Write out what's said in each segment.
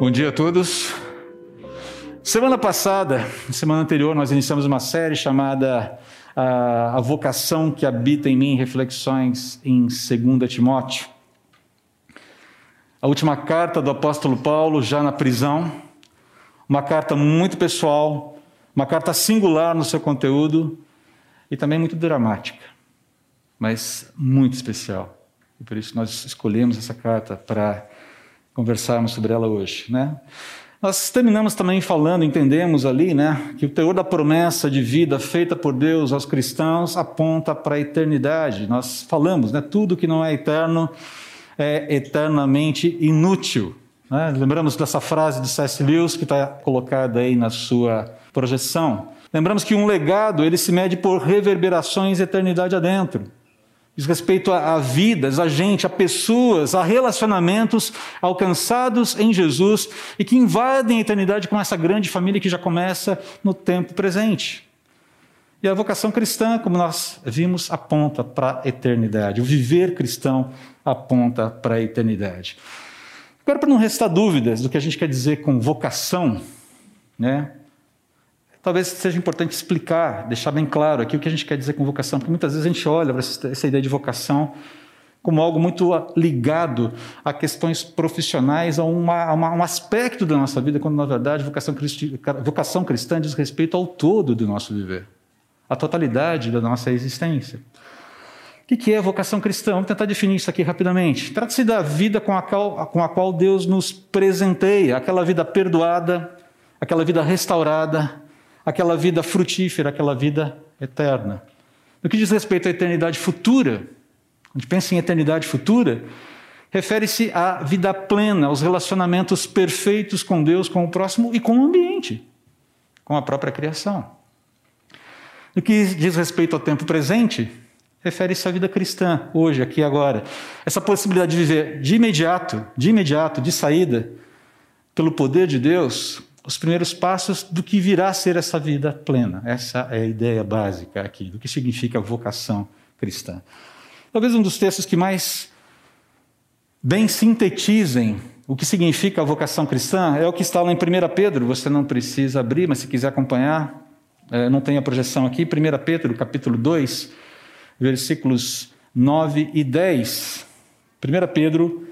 Bom dia a todos. Semana passada, semana anterior, nós iniciamos uma série chamada a, a vocação que habita em mim, reflexões em 2 Timóteo. A última carta do apóstolo Paulo, já na prisão, uma carta muito pessoal, uma carta singular no seu conteúdo e também muito dramática, mas muito especial. E por isso nós escolhemos essa carta para conversarmos sobre ela hoje, né? Nós terminamos também falando, entendemos ali, né, que o teor da promessa de vida feita por Deus aos cristãos aponta para a eternidade. Nós falamos, né, tudo que não é eterno é eternamente inútil. Né? Lembramos dessa frase de C.S. Lewis que está colocada aí na sua projeção. Lembramos que um legado ele se mede por reverberações eternidade adentro diz respeito a, a, vidas, a gente, a pessoas, a relacionamentos alcançados em Jesus e que invadem a eternidade com essa grande família que já começa no tempo presente. E a vocação cristã, como nós vimos, aponta para a eternidade. O viver cristão aponta para a eternidade. Agora, para não restar dúvidas do que a gente quer dizer com vocação, né? Talvez seja importante explicar, deixar bem claro aqui o que a gente quer dizer com vocação, porque muitas vezes a gente olha para essa ideia de vocação como algo muito ligado a questões profissionais, a, uma, a uma, um aspecto da nossa vida, quando na verdade vocação, cristi, vocação cristã diz respeito ao todo do nosso viver, à totalidade da nossa existência. O que é vocação cristã? Vamos tentar definir isso aqui rapidamente. Trata-se da vida com a, qual, com a qual Deus nos presenteia, aquela vida perdoada, aquela vida restaurada, aquela vida frutífera, aquela vida eterna. No que diz respeito à eternidade futura, gente pensa em eternidade futura, refere-se à vida plena, aos relacionamentos perfeitos com Deus, com o próximo e com o ambiente, com a própria criação. No que diz respeito ao tempo presente, refere-se à vida cristã, hoje, aqui e agora. Essa possibilidade de viver de imediato, de imediato, de saída, pelo poder de Deus, os primeiros passos do que virá a ser essa vida plena. Essa é a ideia básica aqui, do que significa vocação cristã. Talvez um dos textos que mais bem sintetizem o que significa a vocação cristã é o que está lá em 1 Pedro. Você não precisa abrir, mas se quiser acompanhar, é, não tem a projeção aqui. 1 Pedro, capítulo 2, versículos 9 e 10. 1 Pedro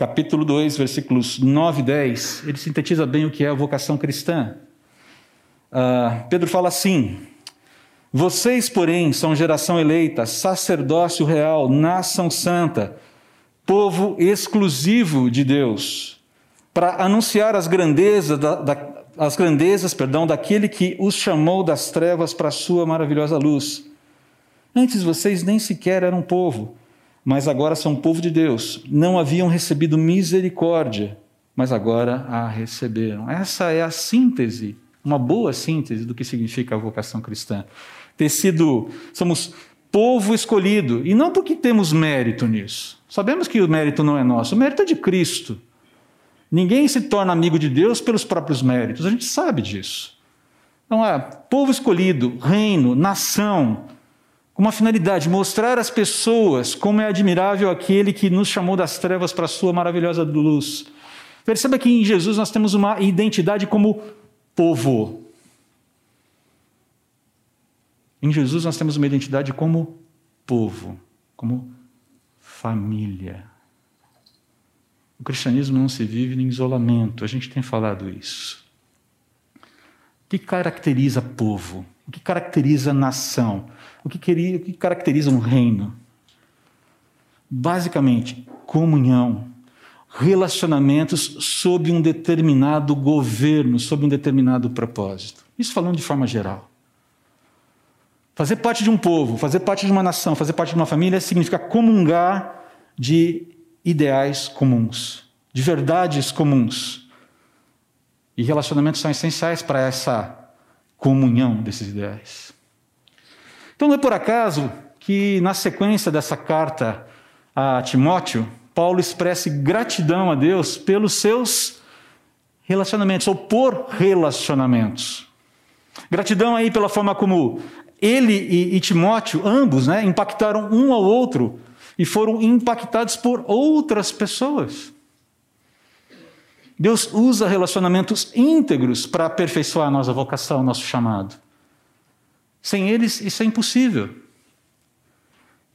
capítulo 2, versículos 9 e 10, ele sintetiza bem o que é a vocação cristã. Uh, Pedro fala assim: Vocês, porém, são geração eleita, sacerdócio real, nação santa, povo exclusivo de Deus, para anunciar as grandezas, da, da, as grandezas perdão, daquele que os chamou das trevas para a sua maravilhosa luz. Antes vocês nem sequer eram povo mas agora são povo de Deus. Não haviam recebido misericórdia, mas agora a receberam. Essa é a síntese, uma boa síntese do que significa a vocação cristã. Ter sido, somos povo escolhido, e não porque temos mérito nisso. Sabemos que o mérito não é nosso, o mérito é de Cristo. Ninguém se torna amigo de Deus pelos próprios méritos, a gente sabe disso. Então, é povo escolhido, reino, nação, uma finalidade, mostrar às pessoas como é admirável aquele que nos chamou das trevas para a sua maravilhosa luz. Perceba que em Jesus nós temos uma identidade como povo. Em Jesus nós temos uma identidade como povo, como família. O cristianismo não se vive em isolamento, a gente tem falado isso. O que caracteriza povo? O que caracteriza nação? O que, queria, o que caracteriza um reino? Basicamente, comunhão, relacionamentos sob um determinado governo, sob um determinado propósito. Isso falando de forma geral. Fazer parte de um povo, fazer parte de uma nação, fazer parte de uma família significa comungar de ideais comuns, de verdades comuns. E relacionamentos são essenciais para essa comunhão desses ideais. Então não é por acaso que, na sequência dessa carta a Timóteo, Paulo expressa gratidão a Deus pelos seus relacionamentos, ou por relacionamentos. Gratidão aí pela forma como ele e, e Timóteo, ambos, né, impactaram um ao outro e foram impactados por outras pessoas. Deus usa relacionamentos íntegros para aperfeiçoar a nossa vocação, nosso chamado. Sem eles, isso é impossível.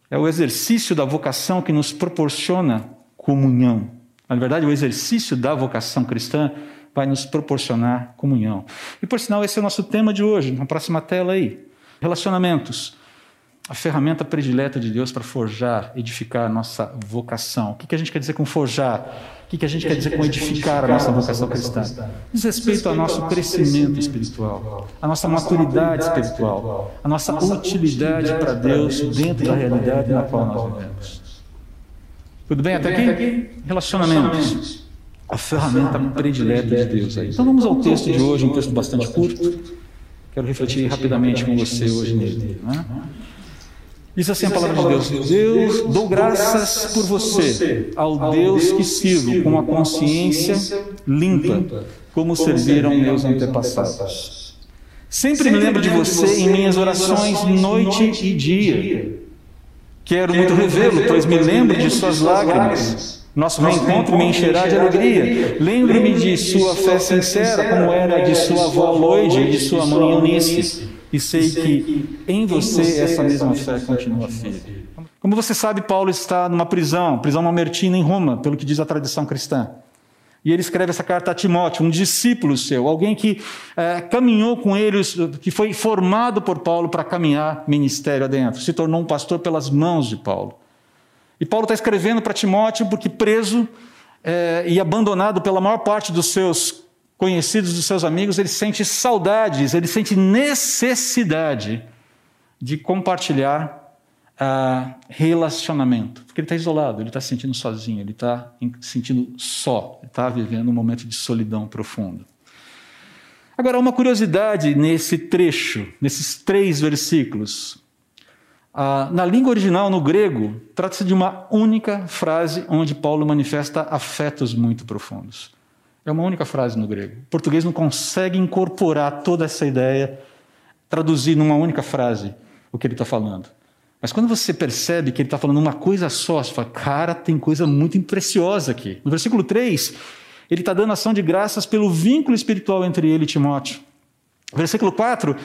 É o exercício da vocação que nos proporciona comunhão. Na verdade, o exercício da vocação cristã vai nos proporcionar comunhão. E por sinal, esse é o nosso tema de hoje, na próxima tela aí. Relacionamentos a ferramenta predileta de Deus para forjar, edificar a nossa vocação. O que a gente quer dizer com forjar? O que a gente quer dizer com edificar a nossa vocação cristã? Diz respeito ao nosso crescimento espiritual, a nossa maturidade espiritual, a nossa utilidade para Deus dentro da realidade na qual nós vivemos. Tudo bem até aqui? Relacionamentos. A ferramenta predileta de Deus aí. Então vamos ao texto de hoje, um texto bastante curto. Quero refletir rapidamente com você hoje nele. Não é? Diz assim a palavra de Deus: Deus, dou graças por você, ao Deus que sirvo com a consciência limpa, como serviram meus antepassados. Sempre me lembro de você em minhas orações, noite e dia. Quero muito revê-lo, pois me lembro de suas lágrimas. Nosso reencontro me encherá de alegria. Lembro-me de sua fé sincera, como era de sua avó Loide e de sua mãe Eunice e sei que em você essa mesma fé continua firme. Como você sabe, Paulo está numa prisão, prisão mamertina em Roma, pelo que diz a tradição cristã. E ele escreve essa carta a Timóteo, um discípulo seu, alguém que é, caminhou com ele, que foi formado por Paulo para caminhar ministério adentro, se tornou um pastor pelas mãos de Paulo. E Paulo está escrevendo para Timóteo porque preso é, e abandonado pela maior parte dos seus conhecidos dos seus amigos, ele sente saudades, ele sente necessidade de compartilhar uh, relacionamento. Porque ele está isolado, ele está se sentindo sozinho, ele está se sentindo só, ele está vivendo um momento de solidão profunda. Agora, uma curiosidade nesse trecho, nesses três versículos. Uh, na língua original, no grego, trata-se de uma única frase onde Paulo manifesta afetos muito profundos. É uma única frase no grego. O português não consegue incorporar toda essa ideia, traduzir numa única frase o que ele está falando. Mas quando você percebe que ele está falando uma coisa só, você fala, cara, tem coisa muito preciosa aqui. No versículo 3, ele está dando ação de graças pelo vínculo espiritual entre ele e Timóteo. Versículo 4,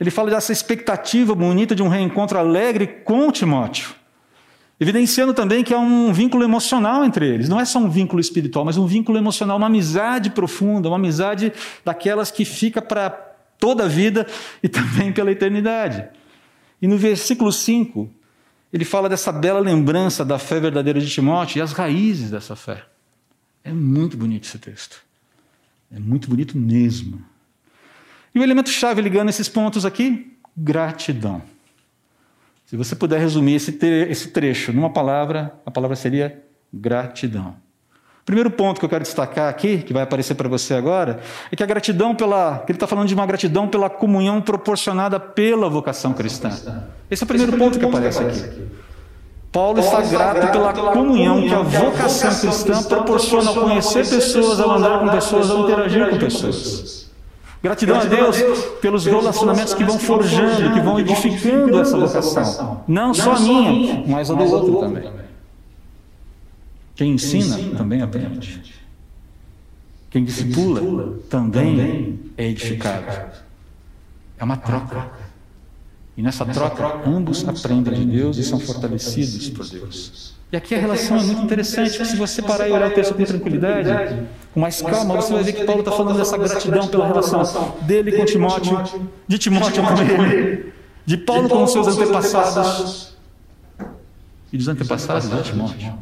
ele fala dessa expectativa bonita de um reencontro alegre com Timóteo. Evidenciando também que há um vínculo emocional entre eles. Não é só um vínculo espiritual, mas um vínculo emocional, uma amizade profunda, uma amizade daquelas que fica para toda a vida e também pela eternidade. E no versículo 5, ele fala dessa bela lembrança da fé verdadeira de Timóteo e as raízes dessa fé. É muito bonito esse texto. É muito bonito mesmo. E o elemento chave ligando esses pontos aqui? Gratidão. Se você puder resumir esse, trecho numa palavra, a palavra seria gratidão. O primeiro ponto que eu quero destacar aqui, que vai aparecer para você agora, é que a gratidão pela. que ele está falando de uma gratidão pela comunhão proporcionada pela vocação cristã. Esse é o primeiro, Esse é o ponto, que aparece aqui. aqui. Paulo, Paulo está grato pela, pela comunhão que a vocação cristã proporciona ao conhecer pessoas, ao andar com pessoas, ao interagir com pessoas. Gratidão, a Deus, pelos relacionamentos que vão forjando, que vão edificando essa vocação. Não só a minha, mas a do outro também. Quem ensina também aprende. Quem discipula também é edificado. É uma troca. E nessa troca, ambos aprendem de Deus e são fortalecidos por Deus. E aqui a relação é muito interessante, porque se você parar e olhar o texto com tranquilidade, com mais calma, você vai ver que Paulo está falando dessa gratidão pela relação dele com Timóteo, de Timóteo com ele, de Paulo com os seus antepassados e dos antepassados de Timóteo.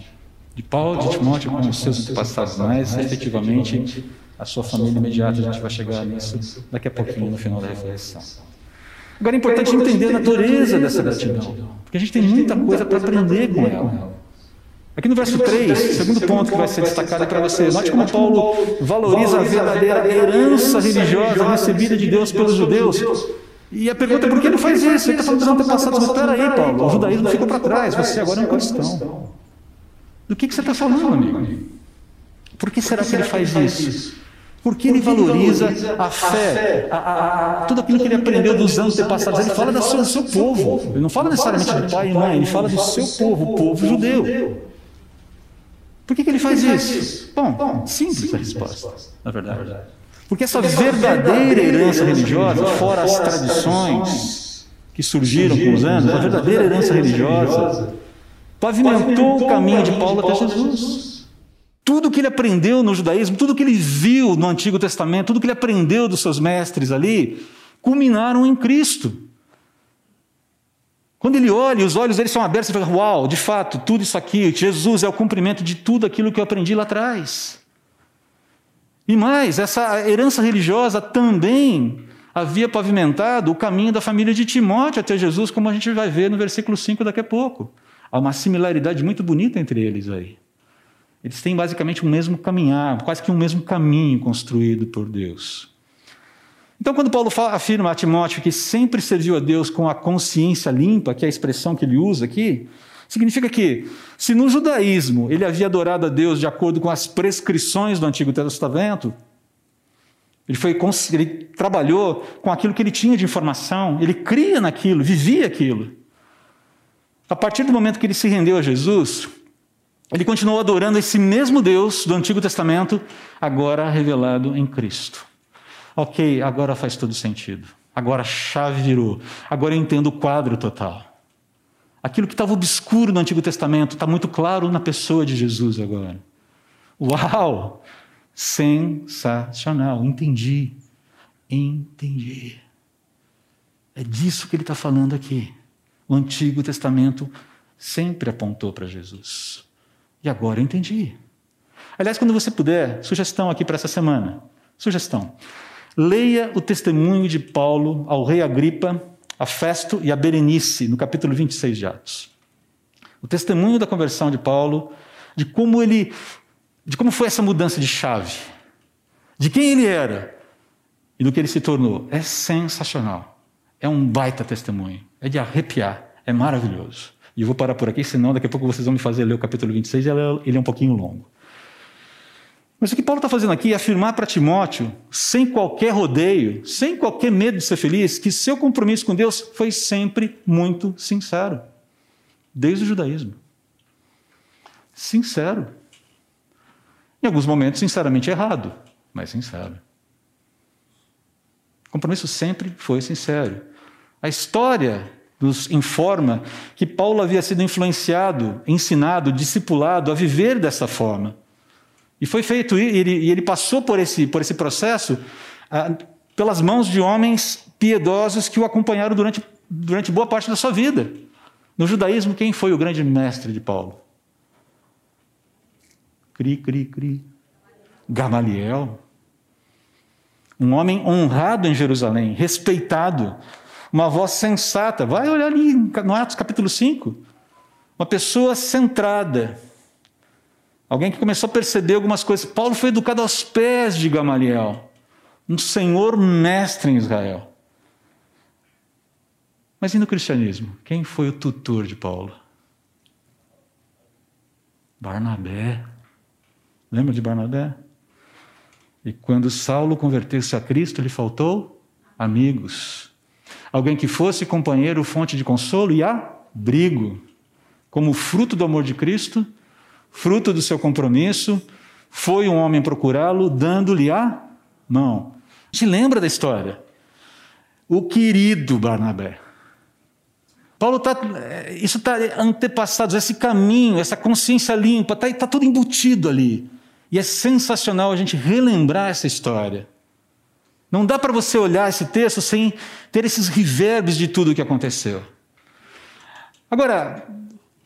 De Paulo, de Timóteo com os seus antepassados, mas efetivamente a sua família imediata, a gente vai chegar nisso daqui a pouquinho no final da reflexão. Agora é importante entender a natureza dessa gratidão, porque a gente tem muita coisa para aprender com ela. Aqui no verso 3, segundo ponto que vai ser destacado para você, note como Paulo valoriza a verdadeira herança religiosa recebida de Deus pelos judeus. E a pergunta é por que ele faz isso? Ele está falando dos antepassados, mas peraí, Paulo, o judaísmo fica para trás, você agora é um cristão. Do que, que você está falando, amigo? Por que será que ele faz isso? Porque ele valoriza a fé, a, a, a, tudo aquilo que ele aprendeu dos antepassados. Ele fala do seu, do seu povo. Ele não fala necessariamente do pai e mãe, ele fala do seu povo, o povo judeu. Por que, que ele faz isso? Bom, simples a resposta, na verdade. Porque essa verdadeira herança religiosa, fora as tradições que surgiram com os anos, a verdadeira herança religiosa pavimentou o caminho de Paulo até Jesus. Tudo que ele aprendeu no judaísmo, tudo que ele viu no Antigo Testamento, tudo que ele aprendeu dos seus mestres ali, culminaram em Cristo. Quando ele olha, os olhos dele são abertos e fala: Uau, de fato, tudo isso aqui, Jesus é o cumprimento de tudo aquilo que eu aprendi lá atrás. E mais, essa herança religiosa também havia pavimentado o caminho da família de Timóteo até Jesus, como a gente vai ver no versículo 5 daqui a pouco. Há uma similaridade muito bonita entre eles aí. Eles têm basicamente o mesmo caminhar, quase que um mesmo caminho construído por Deus. Então, quando Paulo afirma a Timóteo que sempre serviu a Deus com a consciência limpa, que é a expressão que ele usa aqui, significa que, se no judaísmo ele havia adorado a Deus de acordo com as prescrições do Antigo Testamento, ele, foi, ele trabalhou com aquilo que ele tinha de informação, ele cria naquilo, vivia aquilo. A partir do momento que ele se rendeu a Jesus, ele continuou adorando esse mesmo Deus do Antigo Testamento, agora revelado em Cristo. Ok, agora faz todo sentido. Agora a chave virou. Agora eu entendo o quadro total. Aquilo que estava obscuro no Antigo Testamento está muito claro na pessoa de Jesus agora. Uau! Sensacional. Entendi. Entendi. É disso que ele está falando aqui. O Antigo Testamento sempre apontou para Jesus. E agora eu entendi. Aliás, quando você puder, sugestão aqui para essa semana. Sugestão. Leia o testemunho de Paulo ao rei Agripa, a Festo e a Berenice, no capítulo 26 de Atos. O testemunho da conversão de Paulo, de como ele, de como foi essa mudança de chave, de quem ele era e do que ele se tornou, é sensacional. É um baita testemunho, é de arrepiar, é maravilhoso. E eu vou parar por aqui, senão daqui a pouco vocês vão me fazer ler o capítulo 26 e ele é um pouquinho longo. Mas o que Paulo está fazendo aqui é afirmar para Timóteo, sem qualquer rodeio, sem qualquer medo de ser feliz, que seu compromisso com Deus foi sempre muito sincero, desde o judaísmo. Sincero. Em alguns momentos, sinceramente errado, mas sincero. O compromisso sempre foi sincero. A história nos informa que Paulo havia sido influenciado, ensinado, discipulado a viver dessa forma. E foi feito, e ele, e ele passou por esse, por esse processo ah, pelas mãos de homens piedosos que o acompanharam durante, durante boa parte da sua vida. No judaísmo, quem foi o grande mestre de Paulo? Cri, cri, cri. Gamaliel. Um homem honrado em Jerusalém, respeitado, uma voz sensata. Vai olhar ali no Atos capítulo 5. Uma pessoa centrada, Alguém que começou a perceber algumas coisas. Paulo foi educado aos pés de Gamaliel, um senhor mestre em Israel. Mas e no cristianismo? Quem foi o tutor de Paulo? Barnabé. Lembra de Barnabé? E quando Saulo converteu-se a Cristo, lhe faltou amigos. Alguém que fosse companheiro, fonte de consolo e abrigo. Como fruto do amor de Cristo, fruto do seu compromisso, foi um homem procurá-lo, dando-lhe a mão. Te lembra da história? O querido Barnabé. Paulo está. Isso está antepassado, esse caminho, essa consciência limpa, está tá tudo embutido ali. E é sensacional a gente relembrar essa história. Não dá para você olhar esse texto sem ter esses reverbes de tudo o que aconteceu. Agora,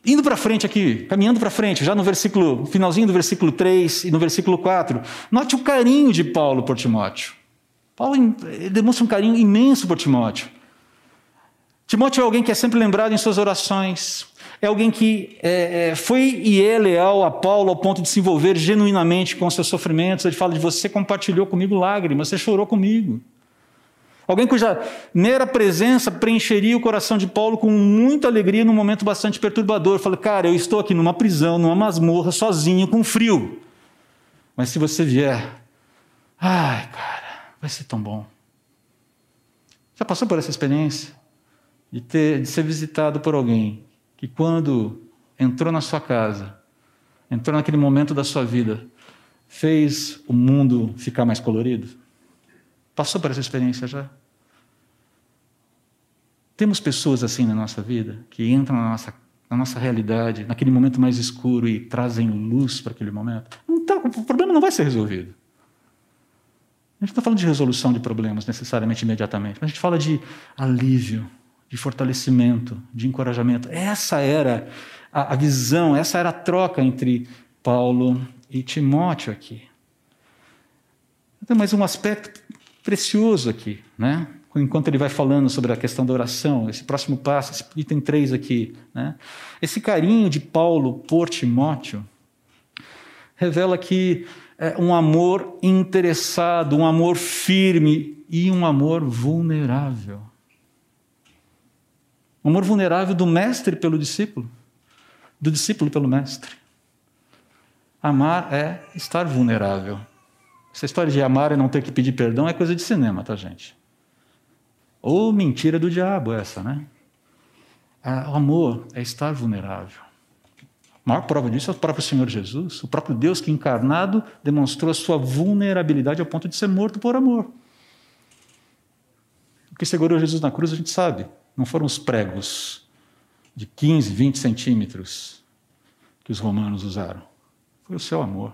Indo para frente aqui, caminhando para frente, já no versículo, finalzinho do versículo 3 e no versículo 4, note o carinho de Paulo por Timóteo. Paulo demonstra um carinho imenso por Timóteo. Timóteo é alguém que é sempre lembrado em suas orações, é alguém que é, é, foi e é leal a Paulo ao ponto de se envolver genuinamente com seus sofrimentos. Ele fala de você compartilhou comigo lágrimas, você chorou comigo. Alguém cuja mera presença preencheria o coração de Paulo com muita alegria num momento bastante perturbador. Fala, cara, eu estou aqui numa prisão, numa masmorra, sozinho, com frio. Mas se você vier, ai, cara, vai ser tão bom. Já passou por essa experiência? De, ter, de ser visitado por alguém que, quando entrou na sua casa, entrou naquele momento da sua vida, fez o mundo ficar mais colorido? Passou por essa experiência já? Temos pessoas assim na nossa vida que entram na nossa, na nossa realidade, naquele momento mais escuro e trazem luz para aquele momento. Tá, o problema não vai ser resolvido. A gente não está falando de resolução de problemas necessariamente imediatamente, mas a gente fala de alívio, de fortalecimento, de encorajamento. Essa era a, a visão, essa era a troca entre Paulo e Timóteo aqui. Tem mais um aspecto precioso aqui, né? Enquanto ele vai falando sobre a questão da oração, esse próximo passo, esse item 3 aqui. Né? Esse carinho de Paulo por Timóteo revela que é um amor interessado, um amor firme e um amor vulnerável. Um amor vulnerável do mestre pelo discípulo, do discípulo pelo mestre. Amar é estar vulnerável. Essa história de amar e não ter que pedir perdão é coisa de cinema, tá, gente? Ou mentira do diabo essa, né? O amor é estar vulnerável. A maior prova disso é o próprio Senhor Jesus, o próprio Deus que encarnado demonstrou a sua vulnerabilidade ao ponto de ser morto por amor. O que segurou Jesus na cruz a gente sabe, não foram os pregos de 15, 20 centímetros que os romanos usaram. Foi o seu amor.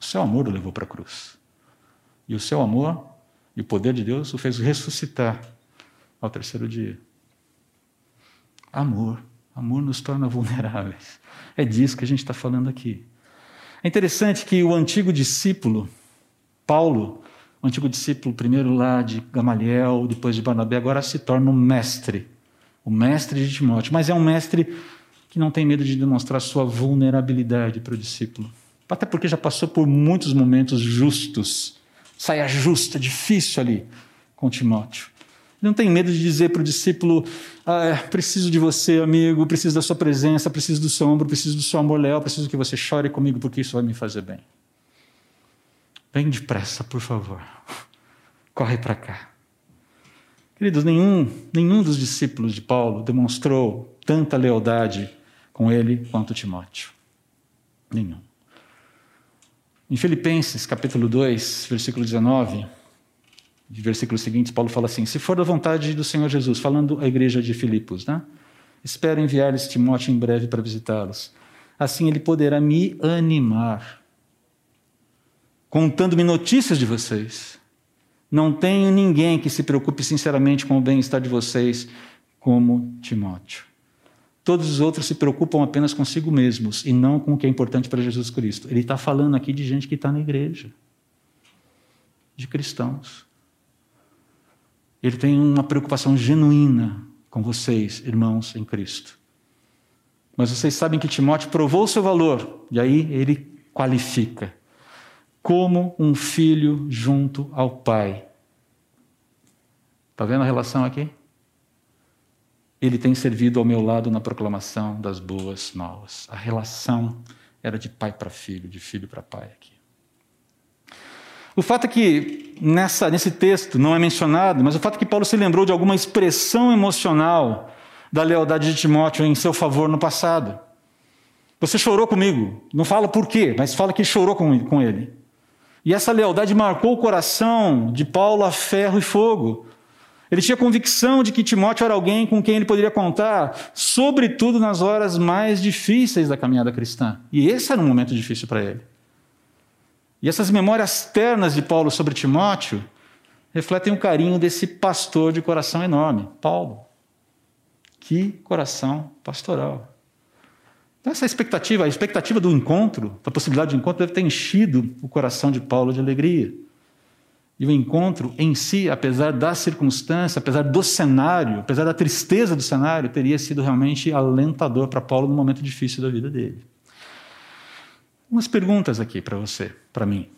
O seu amor o levou para a cruz. E o seu amor e o poder de Deus o fez ressuscitar ao terceiro dia. Amor. Amor nos torna vulneráveis. É disso que a gente está falando aqui. É interessante que o antigo discípulo, Paulo, o antigo discípulo, primeiro lá de Gamaliel, depois de Barnabé, agora se torna um mestre. O mestre de Timóteo. Mas é um mestre que não tem medo de demonstrar sua vulnerabilidade para o discípulo. Até porque já passou por muitos momentos justos. Saia justa, difícil ali com Timóteo. Não tem medo de dizer para o discípulo: ah, é, preciso de você, amigo, preciso da sua presença, preciso do seu ombro, preciso do seu amor leal, preciso que você chore comigo, porque isso vai me fazer bem. Vem depressa, por favor. Corre para cá. Queridos, nenhum, nenhum dos discípulos de Paulo demonstrou tanta lealdade com ele quanto Timóteo. Nenhum. Em Filipenses, capítulo 2, versículo 19, de versículos seguintes, Paulo fala assim: Se for da vontade do Senhor Jesus, falando à igreja de Filipos, né? Espero enviar-lhes Timóteo em breve para visitá-los. Assim ele poderá me animar, contando-me notícias de vocês. Não tenho ninguém que se preocupe sinceramente com o bem-estar de vocês como Timóteo. Todos os outros se preocupam apenas consigo mesmos e não com o que é importante para Jesus Cristo. Ele está falando aqui de gente que está na igreja, de cristãos. Ele tem uma preocupação genuína com vocês, irmãos em Cristo. Mas vocês sabem que Timóteo provou o seu valor, e aí ele qualifica como um filho junto ao pai. Está vendo a relação aqui? Ele tem servido ao meu lado na proclamação das boas novas. A relação era de pai para filho, de filho para pai aqui. O fato é que nessa, nesse texto não é mencionado, mas o fato é que Paulo se lembrou de alguma expressão emocional da lealdade de Timóteo em seu favor no passado. Você chorou comigo. Não fala por quê, mas fala que chorou com, ele. E essa lealdade marcou o coração de Paulo a ferro e fogo. Ele tinha convicção de que Timóteo era alguém com quem ele poderia contar, sobretudo nas horas mais difíceis da caminhada cristã. E esse era um momento difícil para ele. E essas memórias ternas de Paulo sobre Timóteo refletem o carinho desse pastor de coração enorme, Paulo. Que coração pastoral. Então, essa expectativa, a expectativa do encontro, da possibilidade de encontro, deve ter enchido o coração de Paulo de alegria. E o encontro em si, apesar da circunstância, apesar do cenário, apesar da tristeza do cenário, teria sido realmente alentador para Paulo no momento difícil da vida dele. Umas perguntas aqui para você, para mim.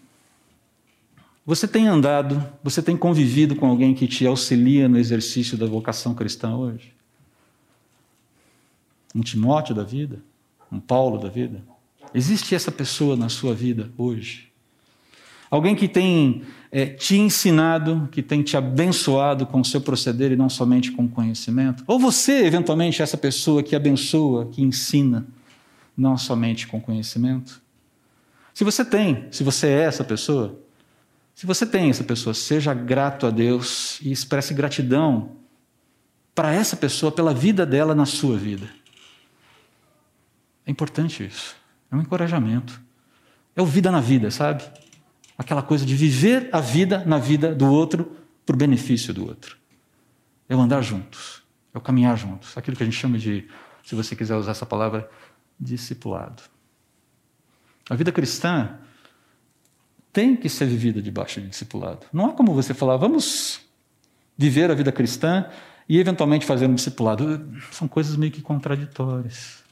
Você tem andado, você tem convivido com alguém que te auxilia no exercício da vocação cristã hoje? Um Timóteo da vida? Um Paulo da vida? Existe essa pessoa na sua vida hoje? Alguém que tem é, te ensinado, que tem te abençoado com o seu proceder e não somente com conhecimento? Ou você, eventualmente, é essa pessoa que abençoa, que ensina? não somente com conhecimento. Se você tem, se você é essa pessoa, se você tem essa pessoa, seja grato a Deus e expresse gratidão para essa pessoa pela vida dela na sua vida. É importante isso. É um encorajamento. É o vida na vida, sabe? Aquela coisa de viver a vida na vida do outro para o benefício do outro. É o andar juntos. É o caminhar juntos. Aquilo que a gente chama de, se você quiser usar essa palavra, discipulado. A vida cristã tem que ser vivida debaixo de discipulado. Não há como você falar, vamos viver a vida cristã e eventualmente fazer um discipulado. São coisas meio que contraditórias.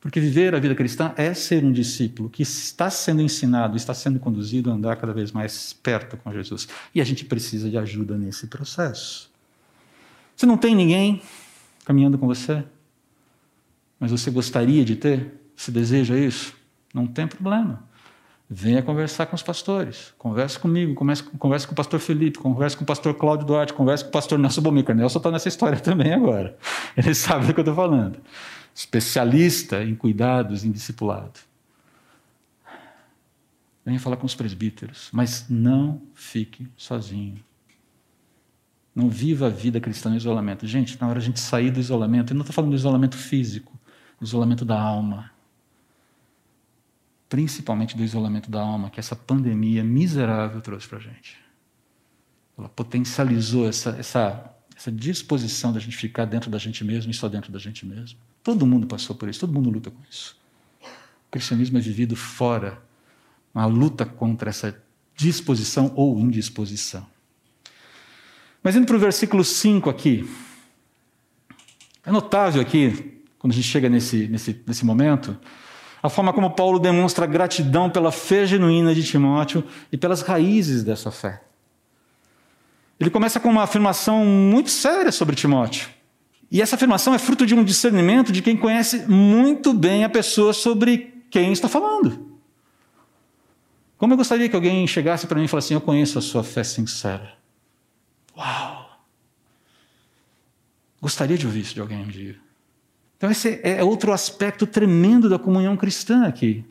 Porque viver a vida cristã é ser um discípulo que está sendo ensinado, está sendo conduzido a andar cada vez mais perto com Jesus. E a gente precisa de ajuda nesse processo. Você não tem ninguém caminhando com você, mas você gostaria de ter? Você deseja isso? Não tem problema. Venha conversar com os pastores. Converse comigo, converse, com o pastor Felipe, converse com o pastor Cláudio Duarte, converse com o pastor Nelson Bomica. Nelson está nessa história também agora. Ele sabe do que eu estou falando especialista em cuidados, em discipulado. Venha falar com os presbíteros, mas não fique sozinho. Não viva a vida cristã no isolamento. Gente, na hora a gente sair do isolamento, eu não estou falando do isolamento físico, do isolamento da alma. Principalmente do isolamento da alma, que essa pandemia miserável trouxe para a gente. Ela potencializou essa, essa, essa disposição da gente ficar dentro da gente mesmo e só dentro da gente mesmo. Todo mundo passou por isso, todo mundo luta com isso. O cristianismo é vivido fora, uma luta contra essa disposição ou indisposição. Mas indo para o versículo 5 aqui, é notável aqui, quando a gente chega nesse, nesse, nesse momento, a forma como Paulo demonstra gratidão pela fé genuína de Timóteo e pelas raízes dessa fé. Ele começa com uma afirmação muito séria sobre Timóteo. E essa afirmação é fruto de um discernimento de quem conhece muito bem a pessoa sobre quem está falando. Como eu gostaria que alguém chegasse para mim e falasse assim: Eu conheço a sua fé sincera. Uau! Gostaria de ouvir isso de alguém um dia. Então, esse é outro aspecto tremendo da comunhão cristã aqui.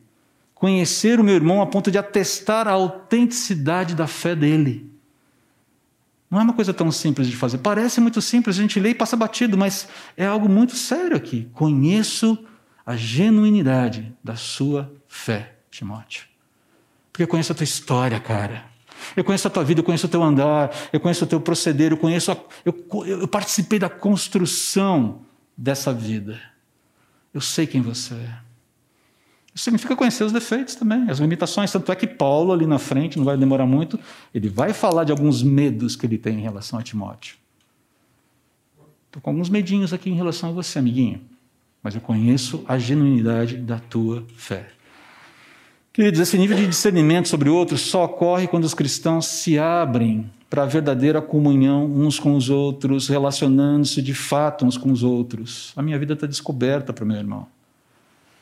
Conhecer o meu irmão a ponto de atestar a autenticidade da fé dele. Não é uma coisa tão simples de fazer. Parece muito simples, a gente lê e passa batido, mas é algo muito sério aqui. Conheço a genuinidade da sua fé, Timóteo. Porque eu conheço a tua história, cara. Eu conheço a tua vida, eu conheço o teu andar, eu conheço o teu proceder, eu conheço. A, eu, eu participei da construção dessa vida. Eu sei quem você é. Isso significa conhecer os defeitos também, as limitações. Tanto é que Paulo, ali na frente, não vai demorar muito, ele vai falar de alguns medos que ele tem em relação a Timóteo. Estou com alguns medinhos aqui em relação a você, amiguinho, mas eu conheço a genuinidade da tua fé. Queridos, esse nível de discernimento sobre outros só ocorre quando os cristãos se abrem para a verdadeira comunhão uns com os outros, relacionando-se de fato uns com os outros. A minha vida está descoberta para o meu irmão.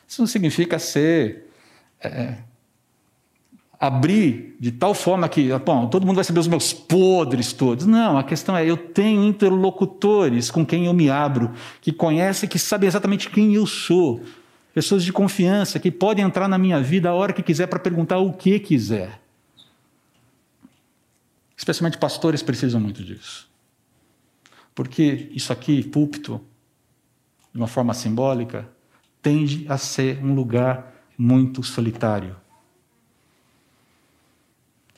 Isso não significa ser. É, abrir de tal forma que, bom, todo mundo vai saber os meus podres todos. Não, a questão é, eu tenho interlocutores com quem eu me abro, que conhecem, que sabem exatamente quem eu sou. Pessoas de confiança que podem entrar na minha vida a hora que quiser para perguntar o que quiser. Especialmente pastores precisam muito disso. Porque isso aqui, púlpito, de uma forma simbólica, tende a ser um lugar muito solitário.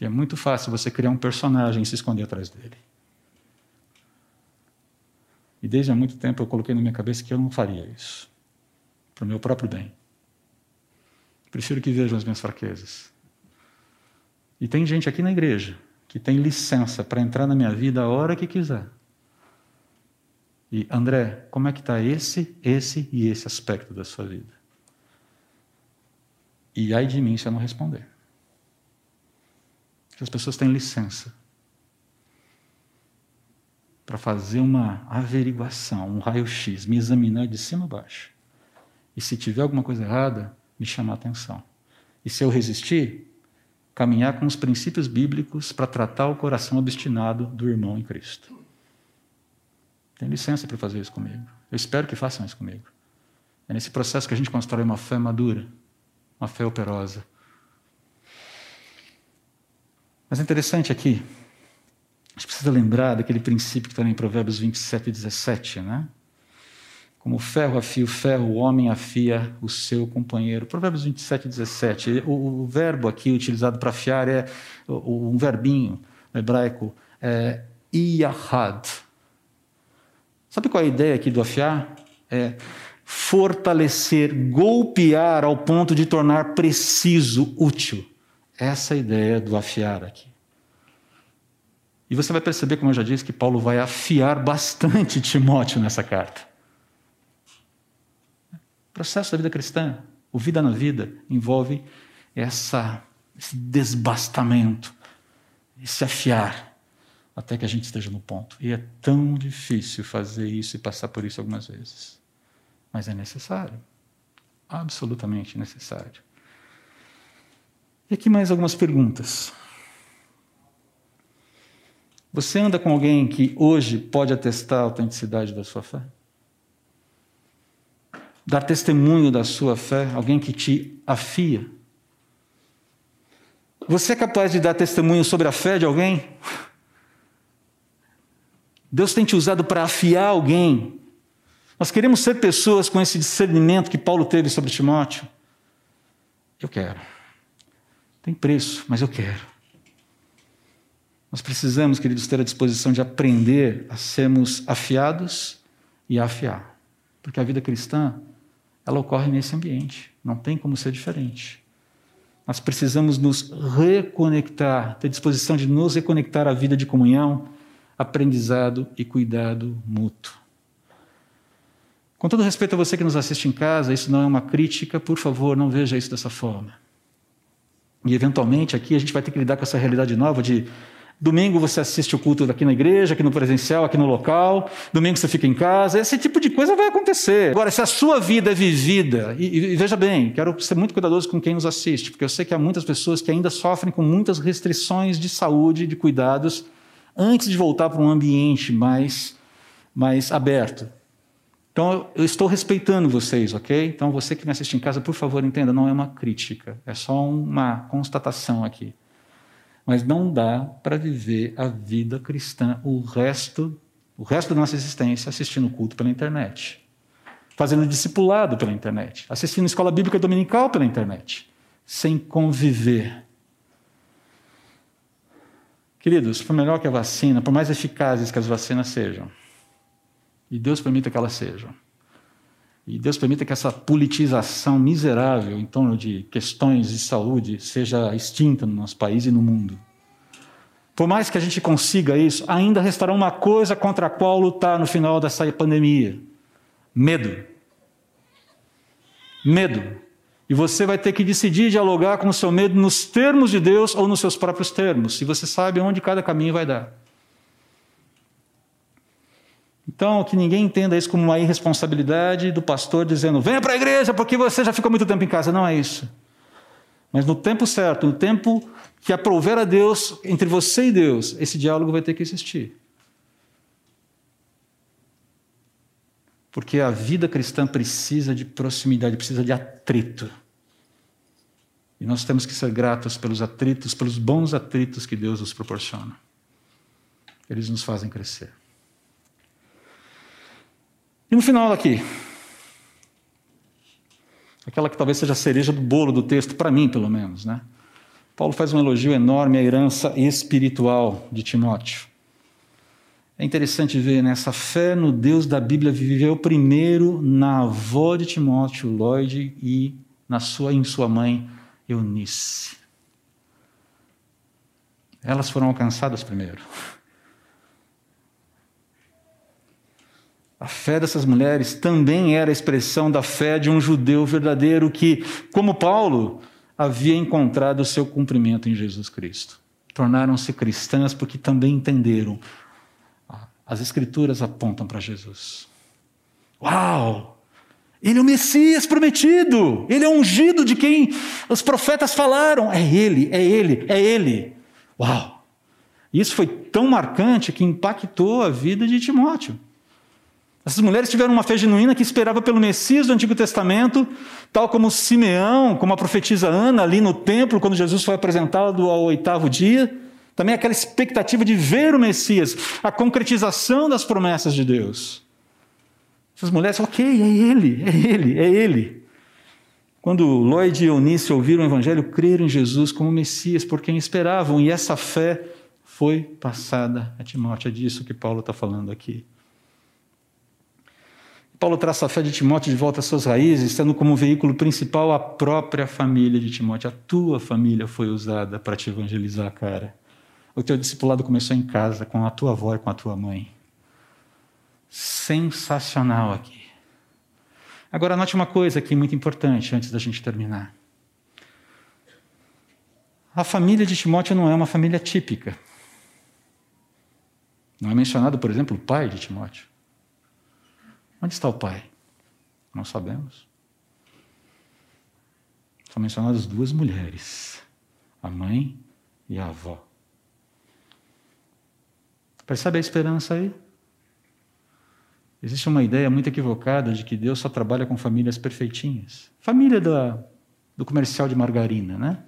E é muito fácil você criar um personagem e se esconder atrás dele. E desde há muito tempo eu coloquei na minha cabeça que eu não faria isso. Para o meu próprio bem. Prefiro que vejam as minhas fraquezas. E tem gente aqui na igreja que tem licença para entrar na minha vida a hora que quiser. E André, como é que está esse, esse e esse aspecto da sua vida? E ai de mim se eu não responder. As pessoas têm licença para fazer uma averiguação, um raio-x, me examinar de cima a baixo. E se tiver alguma coisa errada, me chamar a atenção. E se eu resistir, caminhar com os princípios bíblicos para tratar o coração obstinado do irmão em Cristo. Tem licença para fazer isso comigo. Eu espero que façam isso comigo. É nesse processo que a gente constrói uma fé madura, uma fé operosa. Mas é interessante aqui, a gente precisa lembrar daquele princípio que está em Provérbios 27 e 17, né? Como ferro afia o ferro, o homem afia o seu companheiro. Provérbios 27 e 17. O, o verbo aqui utilizado para afiar é um verbinho hebraico, é iahad. Sabe qual é a ideia aqui do afiar? É fortalecer, golpear ao ponto de tornar preciso, útil. Essa é a ideia do afiar aqui. E você vai perceber, como eu já disse, que Paulo vai afiar bastante Timóteo nessa carta. Processo da vida cristã, o vida na vida, envolve essa, esse desbastamento, esse afiar, até que a gente esteja no ponto. E é tão difícil fazer isso e passar por isso algumas vezes. Mas é necessário. Absolutamente necessário. E aqui mais algumas perguntas. Você anda com alguém que hoje pode atestar a autenticidade da sua fé? Dar testemunho da sua fé, alguém que te afia? Você é capaz de dar testemunho sobre a fé de alguém? Deus tem te usado para afiar alguém. Nós queremos ser pessoas com esse discernimento que Paulo teve sobre Timóteo. Eu quero. Tem preço, mas eu quero. Nós precisamos, queridos, ter a disposição de aprender a sermos afiados e a afiar. Porque a vida cristã, ela ocorre nesse ambiente. Não tem como ser diferente. Nós precisamos nos reconectar, ter disposição de nos reconectar à vida de comunhão, aprendizado e cuidado mútuo. Com todo respeito a você que nos assiste em casa, isso não é uma crítica, por favor, não veja isso dessa forma. E eventualmente aqui a gente vai ter que lidar com essa realidade nova de domingo você assiste o culto aqui na igreja, aqui no presencial, aqui no local, domingo você fica em casa, esse tipo de coisa vai acontecer. Agora, se a sua vida é vivida, e, e veja bem, quero ser muito cuidadoso com quem nos assiste, porque eu sei que há muitas pessoas que ainda sofrem com muitas restrições de saúde, de cuidados, antes de voltar para um ambiente mais, mais aberto. Então, eu estou respeitando vocês, ok? Então, você que me assiste em casa, por favor, entenda, não é uma crítica, é só uma constatação aqui. Mas não dá para viver a vida cristã o resto, o resto da nossa existência assistindo culto pela internet, fazendo discipulado pela internet, assistindo escola bíblica dominical pela internet, sem conviver. Queridos, por melhor que a vacina, por mais eficazes que as vacinas sejam, e Deus permita que elas sejam. E Deus permita que essa politização miserável em torno de questões de saúde seja extinta no nosso país e no mundo. Por mais que a gente consiga isso, ainda restará uma coisa contra a qual lutar no final dessa pandemia: medo. Medo. E você vai ter que decidir dialogar com o seu medo nos termos de Deus ou nos seus próprios termos, se você sabe onde cada caminho vai dar. Então, que ninguém entenda isso como uma irresponsabilidade do pastor dizendo: venha para a igreja porque você já ficou muito tempo em casa. Não é isso. Mas no tempo certo, no tempo que aprouver a Deus, entre você e Deus, esse diálogo vai ter que existir. Porque a vida cristã precisa de proximidade, precisa de atrito. E nós temos que ser gratos pelos atritos, pelos bons atritos que Deus nos proporciona. Eles nos fazem crescer. E no final aqui, aquela que talvez seja a cereja do bolo do texto, para mim pelo menos, né? Paulo faz um elogio enorme à herança espiritual de Timóteo. É interessante ver nessa fé no Deus da Bíblia viveu primeiro na avó de Timóteo, Lloyd, e na sua, em sua mãe, Eunice. Elas foram alcançadas primeiro. A fé dessas mulheres também era a expressão da fé de um judeu verdadeiro que, como Paulo, havia encontrado o seu cumprimento em Jesus Cristo. Tornaram-se cristãs porque também entenderam. As Escrituras apontam para Jesus. Uau! Ele é o Messias prometido, ele é o ungido de quem os profetas falaram. É ele, é ele, é ele. Uau! Isso foi tão marcante que impactou a vida de Timóteo. Essas mulheres tiveram uma fé genuína que esperava pelo Messias do Antigo Testamento, tal como Simeão, como a profetisa Ana ali no templo, quando Jesus foi apresentado ao oitavo dia. Também aquela expectativa de ver o Messias, a concretização das promessas de Deus. Essas mulheres, ok, é ele, é ele, é ele. Quando Lloyd e Eunice ouviram o Evangelho, creram em Jesus como Messias, por quem esperavam, e essa fé foi passada a Timóteo. É disso que Paulo está falando aqui. Paulo traz a fé de Timóteo de volta às suas raízes, tendo como veículo principal a própria família de Timóteo. A tua família foi usada para te evangelizar, cara. O teu discipulado começou em casa, com a tua avó e com a tua mãe. Sensacional aqui. Agora, note uma coisa aqui muito importante antes da gente terminar. A família de Timóteo não é uma família típica. Não é mencionado, por exemplo, o pai de Timóteo. Onde está o pai? Não sabemos. São mencionadas duas mulheres, a mãe e a avó. Percebe a esperança aí? Existe uma ideia muito equivocada de que Deus só trabalha com famílias perfeitinhas. Família da, do comercial de margarina, né?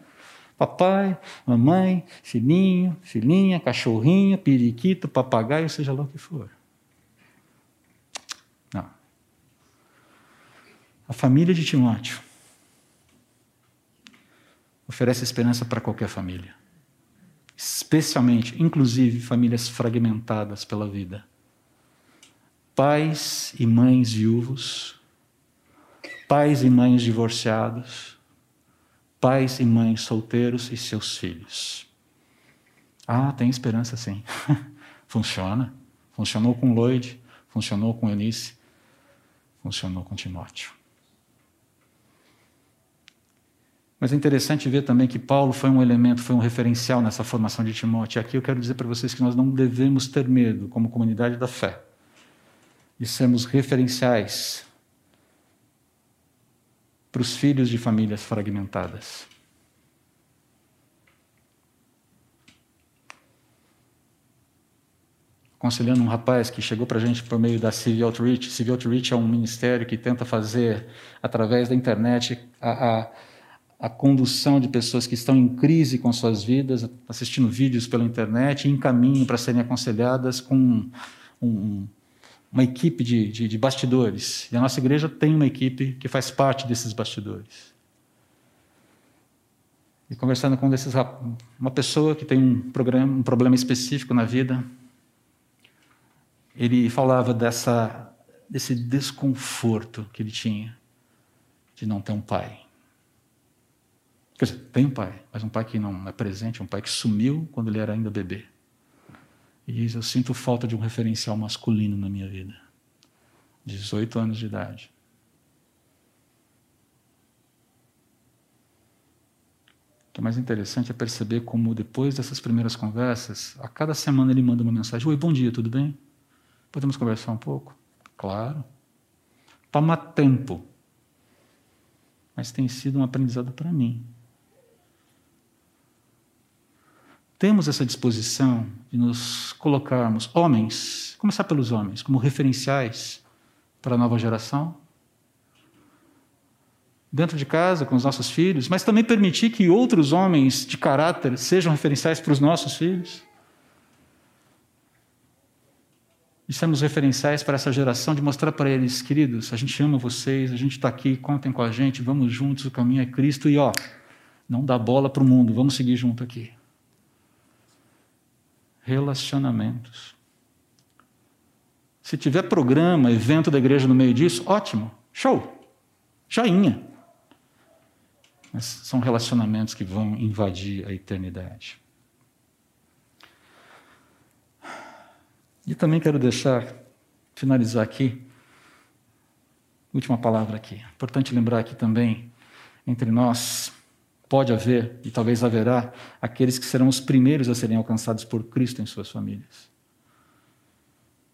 Papai, mamãe, filhinho, filhinha, cachorrinho, periquito, papagaio, seja lá o que for. A família de Timóteo oferece esperança para qualquer família. Especialmente, inclusive, famílias fragmentadas pela vida pais e mães viúvos, pais e mães divorciados, pais e mães solteiros e seus filhos. Ah, tem esperança sim. Funciona. Funcionou com Lloyd, funcionou com Eunice, funcionou com Timóteo. Mas é interessante ver também que Paulo foi um elemento, foi um referencial nessa formação de Timóteo. Aqui eu quero dizer para vocês que nós não devemos ter medo, como comunidade da fé, de sermos referenciais para os filhos de famílias fragmentadas. Aconselhando um rapaz que chegou para a gente por meio da Civil Outreach. Civil Outreach é um ministério que tenta fazer, através da internet, a, a, a condução de pessoas que estão em crise com suas vidas, assistindo vídeos pela internet, em caminho para serem aconselhadas com um, um uma equipe de, de, de bastidores. E a nossa igreja tem uma equipe que faz parte desses bastidores. E conversando com desses, uma pessoa que tem um, programa, um problema específico na vida, ele falava dessa, desse desconforto que ele tinha de não ter um pai. Quer dizer, tem um pai, mas um pai que não é presente, um pai que sumiu quando ele era ainda bebê. E diz: Eu sinto falta de um referencial masculino na minha vida. 18 anos de idade. O que é mais interessante é perceber como, depois dessas primeiras conversas, a cada semana ele manda uma mensagem: Oi, bom dia, tudo bem? Podemos conversar um pouco? Claro. Toma tempo. Mas tem sido um aprendizado para mim. Temos essa disposição de nos colocarmos, homens, começar pelos homens, como referenciais para a nova geração? Dentro de casa, com os nossos filhos, mas também permitir que outros homens de caráter sejam referenciais para os nossos filhos? E sermos referenciais para essa geração, de mostrar para eles, queridos, a gente ama vocês, a gente está aqui, contem com a gente, vamos juntos, o caminho é Cristo, e ó, não dá bola para o mundo, vamos seguir junto aqui relacionamentos. Se tiver programa, evento da igreja no meio disso, ótimo, show, joinha. Mas são relacionamentos que vão invadir a eternidade. E também quero deixar, finalizar aqui, última palavra aqui. Importante lembrar aqui também, entre nós, Pode haver, e talvez haverá, aqueles que serão os primeiros a serem alcançados por Cristo em suas famílias.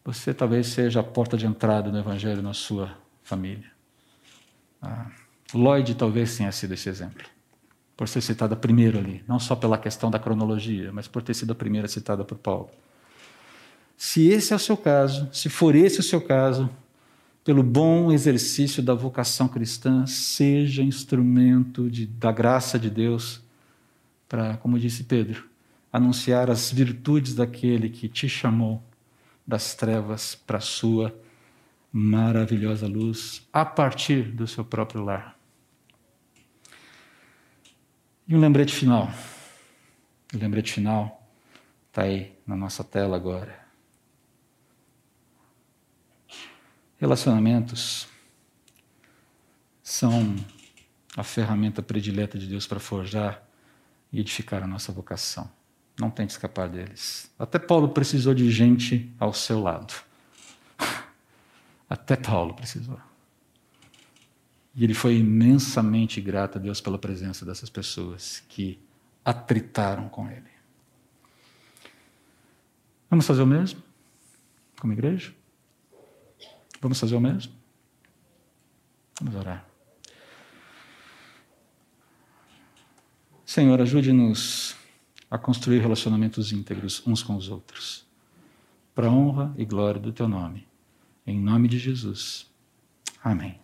Você talvez seja a porta de entrada do Evangelho na sua família. Ah, Lloyd talvez tenha sido esse exemplo, por ser citada primeiro ali, não só pela questão da cronologia, mas por ter sido a primeira citada por Paulo. Se esse é o seu caso, se for esse o seu caso, pelo bom exercício da vocação cristã, seja instrumento de, da graça de Deus para, como disse Pedro, anunciar as virtudes daquele que te chamou das trevas para a sua maravilhosa luz a partir do seu próprio lar. E um lembrete final. O lembrete final está aí na nossa tela agora. Relacionamentos são a ferramenta predileta de Deus para forjar e edificar a nossa vocação. Não tente escapar deles. Até Paulo precisou de gente ao seu lado. Até Paulo precisou. E ele foi imensamente grato a Deus pela presença dessas pessoas que atritaram com ele. Vamos fazer o mesmo? Como igreja? Vamos fazer o mesmo? Vamos orar. Senhor, ajude-nos a construir relacionamentos íntegros uns com os outros, para a honra e glória do Teu nome. Em nome de Jesus. Amém.